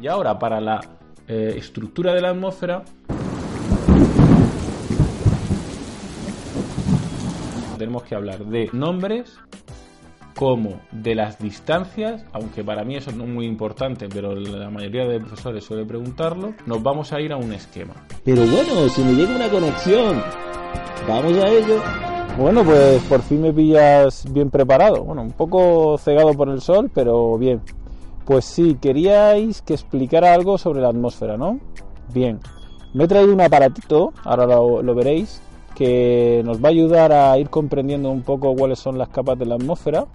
Y ahora para la eh, estructura de la atmósfera tenemos que hablar de nombres como de las distancias, aunque para mí eso no es muy importante, pero la mayoría de profesores suele preguntarlo, nos vamos a ir a un esquema. Pero bueno, si me llega una conexión, vamos a ello. Bueno, pues por fin me pillas bien preparado. Bueno, un poco cegado por el sol, pero bien. Pues sí, queríais que explicara algo sobre la atmósfera, ¿no? Bien. Me he traído un aparatito, ahora lo, veréis, que nos va a ayudar a ir comprendiendo un poco cuáles son las capas de la atmósfera.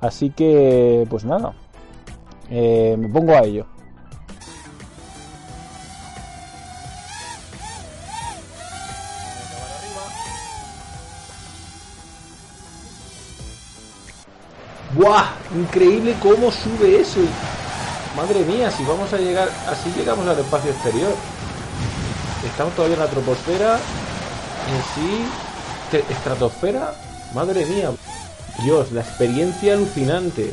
Así que, pues nada, eh, me pongo a ello. ¡Buah! Increíble cómo sube eso. Madre mía, si vamos a llegar, así llegamos al espacio exterior. Estamos todavía en la troposfera. En sí, estratosfera. Madre mía. Dios, la experiencia alucinante.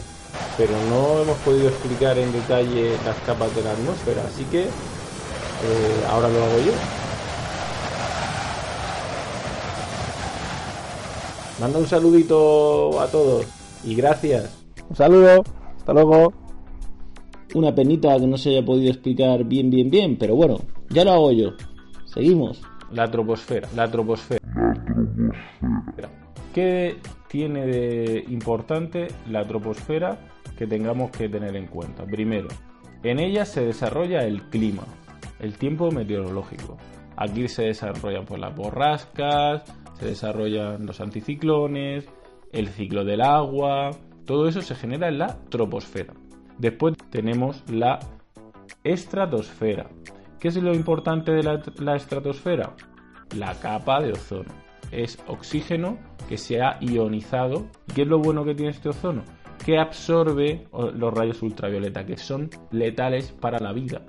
Pero no hemos podido explicar en detalle las capas de la atmósfera. Así que eh, ahora lo hago yo. Manda un saludito a todos y gracias. Un saludo, hasta luego. Una penita que no se haya podido explicar bien, bien, bien, pero bueno, ya lo hago yo. Seguimos. La troposfera, la troposfera. ¿Qué tiene de importante la troposfera que tengamos que tener en cuenta? Primero, en ella se desarrolla el clima, el tiempo meteorológico. Aquí se desarrollan pues, las borrascas, se desarrollan los anticiclones, el ciclo del agua, todo eso se genera en la troposfera. Después tenemos la estratosfera. ¿Qué es lo importante de la, estratosfera? La capa de ozono. Es oxígeno que se ha ionizado. ¿Qué es lo bueno que tiene este ozono? Que absorbe los rayos ultravioleta, que son letales para la vida.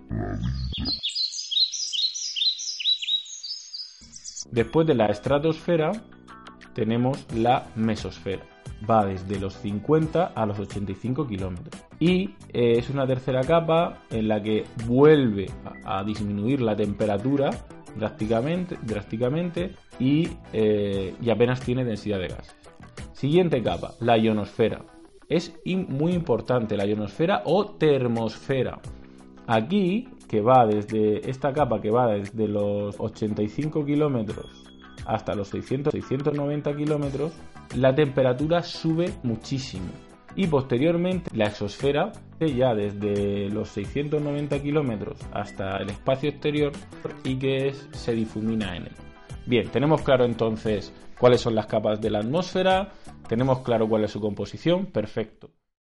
Después de la estratosfera tenemos la mesosfera. Va desde los 50 a los 85 kilómetros. Y eh, es una tercera capa en la que vuelve a, disminuir la temperatura drásticamente, drásticamente eh, y, apenas tiene densidad de gases. Siguiente capa, la ionosfera. Es muy importante la ionosfera o termosfera. Aquí, que va desde esta capa que va desde los 85 kilómetros hasta los 600, 690 kilómetros, la temperatura sube muchísimo. Y posteriormente la exosfera, ya desde los 690 kilómetros hasta el espacio exterior, y que se difumina en él. Bien, tenemos claro entonces cuáles son las capas de la atmósfera, tenemos claro cuál es su composición, perfecto.